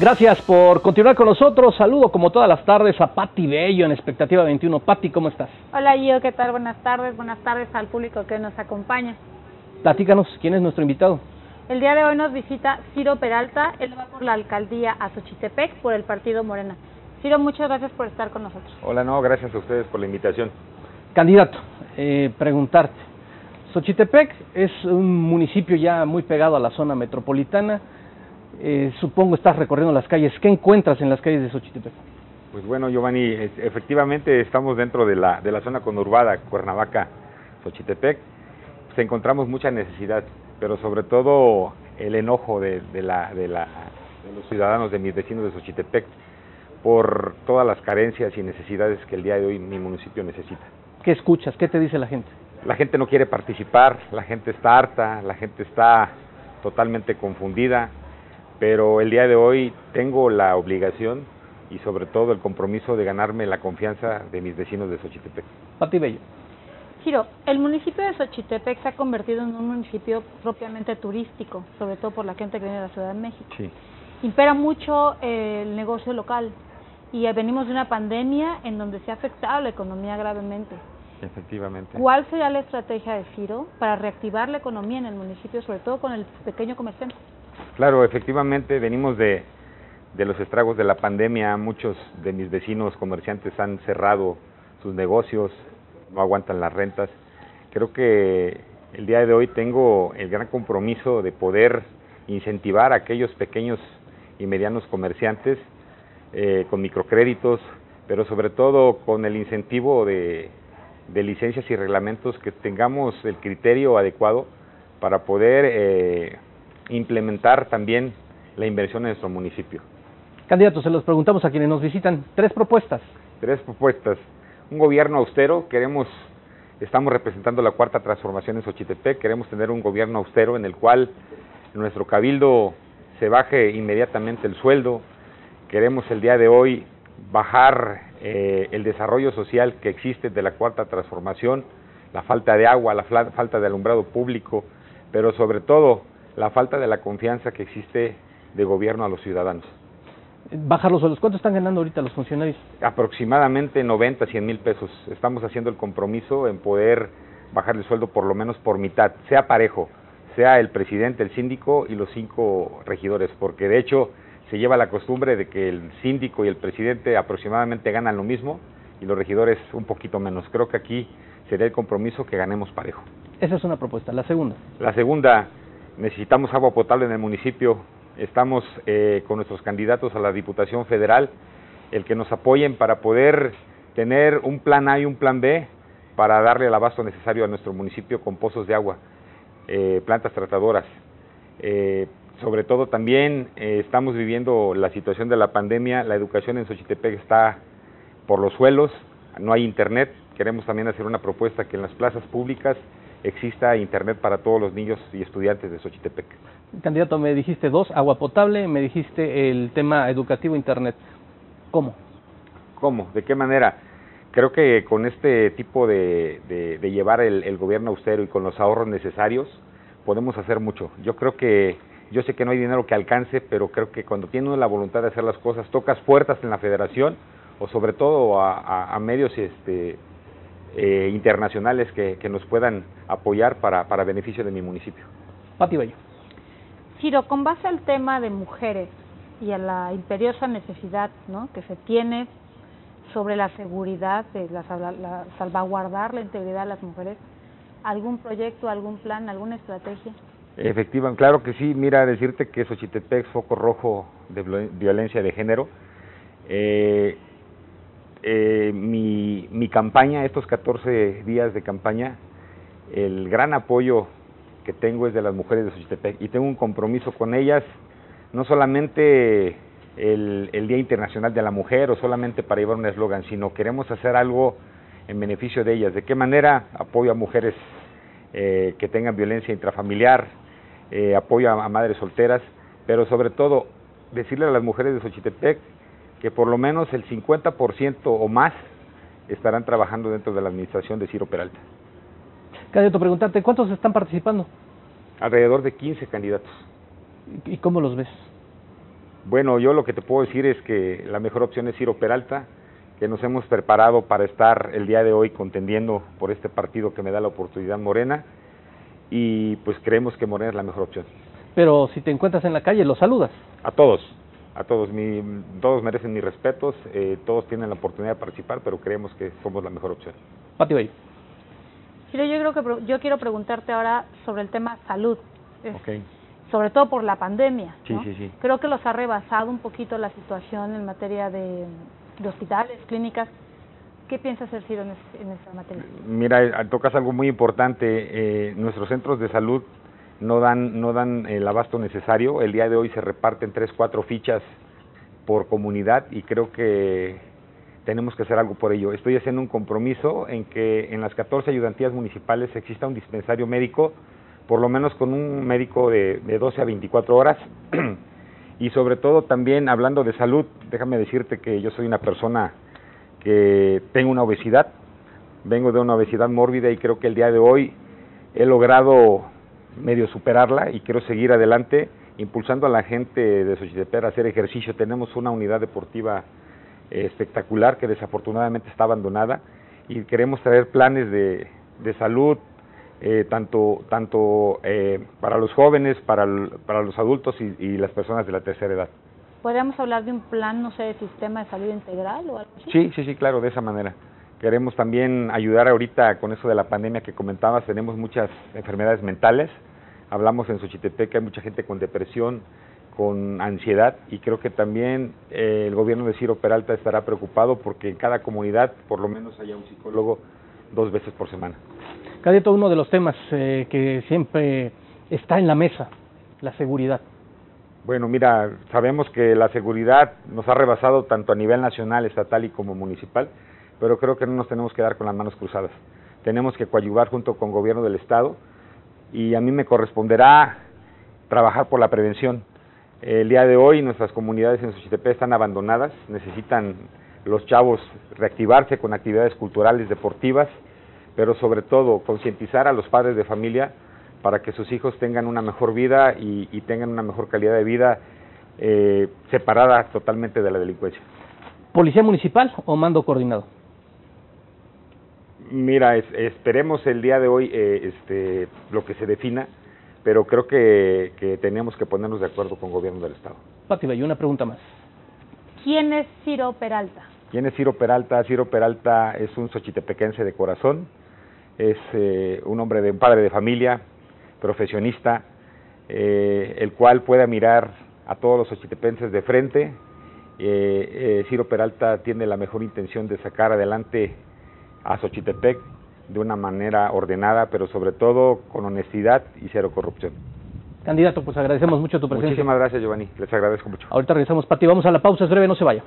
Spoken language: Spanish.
Gracias por continuar con nosotros. Saludo como todas las tardes a Patti Bello en Expectativa 21. Patti, ¿cómo estás? Hola Gio, ¿qué tal? Buenas tardes. Buenas tardes al público que nos acompaña. Platícanos, ¿quién es nuestro invitado? El día de hoy nos visita Ciro Peralta. Él va por la alcaldía a Xochitepec por el partido Morena. Ciro, muchas gracias por estar con nosotros. Hola, no, gracias a ustedes por la invitación. Candidato, eh, preguntarte. Xochitepec es un municipio ya muy pegado a la zona metropolitana. Eh, supongo estás recorriendo las calles. ¿Qué encuentras en las calles de Xochitepec? Pues bueno, Giovanni, efectivamente estamos dentro de la, de la zona conurbada Cuernavaca, Xochitepec. Pues encontramos mucha necesidad, pero sobre todo el enojo de, de, la, de, la, de los ciudadanos, de mis vecinos de Xochitepec, por todas las carencias y necesidades que el día de hoy mi municipio necesita. ¿Qué escuchas? ¿Qué te dice la gente? La gente no quiere participar, la gente está harta, la gente está totalmente confundida, pero el día de hoy tengo la obligación y sobre todo el compromiso de ganarme la confianza de mis vecinos de Xochitepec. Pati Bello. Giro, el municipio de Xochitepec se ha convertido en un municipio propiamente turístico, sobre todo por la gente que viene de la Ciudad de México. Sí. Impera mucho el negocio local y venimos de una pandemia en donde se ha afectado la economía gravemente. Efectivamente. ¿Cuál será la estrategia de Ciro para reactivar la economía en el municipio, sobre todo con el pequeño comerciante? Claro, efectivamente venimos de, de los estragos de la pandemia. Muchos de mis vecinos comerciantes han cerrado sus negocios, no aguantan las rentas. Creo que el día de hoy tengo el gran compromiso de poder incentivar a aquellos pequeños y medianos comerciantes eh, con microcréditos, pero sobre todo con el incentivo de, de, licencias y reglamentos que tengamos el criterio adecuado para poder eh, implementar también la inversión en nuestro municipio. Candidatos, se los preguntamos a quienes nos visitan. Tres propuestas. Tres propuestas. Un gobierno austero, queremos, estamos representando la cuarta transformación en Xochitepec, queremos tener un gobierno austero en el cual nuestro cabildo se baje inmediatamente el sueldo, queremos el día de hoy bajar eh, el desarrollo social que existe de la cuarta transformación, la falta de agua, la falta de alumbrado público, pero sobre todo la falta de la confianza que existe de gobierno a los ciudadanos. Bajar los sueldos. ¿Cuánto están ganando ahorita los funcionarios? Aproximadamente 90, 100 mil pesos. Estamos haciendo el compromiso en poder bajar el sueldo por lo menos por mitad, sea parejo, sea el presidente, el síndico y los cinco regidores, porque de hecho se lleva la costumbre de que el síndico y el presidente aproximadamente ganan lo mismo y los regidores un poquito menos. Creo que aquí sería el compromiso que ganemos parejo. Esa es una propuesta. La segunda. La segunda, necesitamos agua potable en el municipio. Estamos eh, con nuestros candidatos a la Diputación Federal, el que nos apoyen para poder tener un plan A y un plan B para darle el abasto necesario a nuestro municipio con pozos de agua, eh, plantas tratadoras. Eh, sobre todo también eh, estamos viviendo la situación de la pandemia, la educación en Xochitepec está por los suelos, no hay internet, queremos también hacer una propuesta que en las plazas públicas exista internet para todos los niños y estudiantes de Xochitepec. Candidato, me dijiste dos, agua potable, me dijiste el tema educativo, internet. ¿Cómo? ¿Cómo? ¿De qué manera? Creo que con este tipo de, de, de llevar el, el gobierno austero y con los ahorros necesarios podemos hacer mucho. Yo creo que yo sé que no hay dinero que alcance, pero creo que cuando tiene la voluntad de hacer las cosas, tocas puertas en la federación o sobre todo a, a, a medios este, eh, internacionales que, que, nos puedan apoyar para, para beneficio de mi municipio. Pati Bello. Ciro, con base al tema de mujeres y a la imperiosa necesidad ¿no? que se tiene sobre la seguridad, de la, la, salvaguardar la integridad de las mujeres, ¿algún proyecto, algún plan, alguna estrategia? Efectivamente, claro que sí. Mira, decirte que Xochitepec es foco rojo de violencia de género. Eh, eh, mi, mi campaña, estos 14 días de campaña, el gran apoyo que tengo es de las mujeres de Xochitepec y tengo un compromiso con ellas, no solamente el, el Día Internacional de la Mujer o solamente para llevar un eslogan, sino queremos hacer algo en beneficio de ellas. ¿De qué manera? Apoyo a mujeres eh, que tengan violencia intrafamiliar, eh, apoyo a, a, madres solteras, pero sobre todo decirle a las mujeres de Xochitepec que por lo menos el 50% o más estarán trabajando dentro de la administración de Ciro Peralta. Candidato, preguntarte, ¿cuántos están participando? Alrededor de 15 candidatos. ¿Y cómo los ves? Bueno, yo lo que te puedo decir es que la mejor opción es Ciro Peralta, que nos hemos preparado para estar el día de hoy contendiendo por este partido que me da la oportunidad Morena y pues creemos que Morena es la mejor opción. Pero si te encuentras en la calle, ¿lo saludas? A todos, a todos, mi, todos merecen mis respetos, eh, todos tienen la oportunidad de participar, pero creemos que somos la mejor opción. Pati Bay. Ciro, yo creo que yo quiero preguntarte ahora sobre el tema salud. Es- Ok. sobre todo por la pandemia. Sí, ¿no? sí, sí. Creo que los ha rebasado un poquito la situación en materia de, de hospitales, clínicas. ¿Qué piensa hacer Ciro en, es- en esa materia? Mira, eh, tocas algo muy importante. eh, nuestros centros de salud no dan, no dan el abasto necesario. El día de hoy se reparten tres, cuatro fichas por comunidad y creo que tenemos que hacer algo por ello. Estoy haciendo un compromiso en que en las 14 ayudantías municipales exista un dispensario médico, por lo menos con un médico de, de 12 a 24 horas. y sobre todo también hablando de salud, déjame decirte que yo soy una persona que tengo una obesidad, vengo de una obesidad mórbida y creo que el día de hoy he logrado medio superarla y quiero seguir adelante impulsando a la gente de Xochitepec a hacer ejercicio. Tenemos una unidad deportiva eh, espectacular que desafortunadamente está abandonada y queremos traer planes de, de salud eh, tanto tanto eh, para los jóvenes, para, el- para los adultos y, y las personas de la tercera edad. ¿Podríamos hablar de un plan, no sé, de sistema de salud integral o algo así? Sí, sí, sí, claro, de esa manera. Queremos también ayudar ahorita con eso de la pandemia que comentabas, tenemos muchas enfermedades mentales. Hablamos en Xochitepec que hay mucha gente con depresión, con ansiedad y creo que también eh, el gobierno de Ciro Peralta estará preocupado porque en cada comunidad por lo menos haya un psicólogo dos veces por semana. Cadito, uno de los temas eh, que siempre está en la mesa, la seguridad. Bueno, mira, sabemos que la seguridad nos ha rebasado tanto a nivel nacional, estatal y como municipal, pero creo que no nos tenemos que dar con las manos cruzadas. Tenemos que coadyuvar junto con gobierno del Estado y a mí me corresponderá trabajar por la prevención. El día de hoy nuestras comunidades en Xochitepec están abandonadas, necesitan los chavos reactivarse con actividades culturales, deportivas, pero sobre todo concientizar a los padres de familia para que sus hijos tengan una mejor vida y, tengan una mejor calidad de vida eh, separada totalmente de la delincuencia. ¿Policía municipal o mando coordinado? Mira, es- esperemos el día de hoy eh, este, lo que se defina, pero creo que, que tenemos que ponernos de acuerdo con el gobierno del Estado. Pati Bay, una pregunta más. ¿Quién es Ciro Peralta? ¿Quién es Ciro Peralta? Ciro Peralta es un xochitepequense de corazón, es eh, un hombre de un padre de familia, profesionista, eh, el cual pueda mirar a todos los xochitepenses de frente. Eh, eh, Ciro Peralta tiene la mejor intención de sacar adelante a Xochitepec de una manera ordenada, pero sobre todo con honestidad y cero corrupción. Candidato, pues agradecemos mucho tu presencia. Muchísimas gracias, Giovanni. Les agradezco mucho. Ahorita regresamos, Pati. Vamos a la pausa, es breve, no se vaya.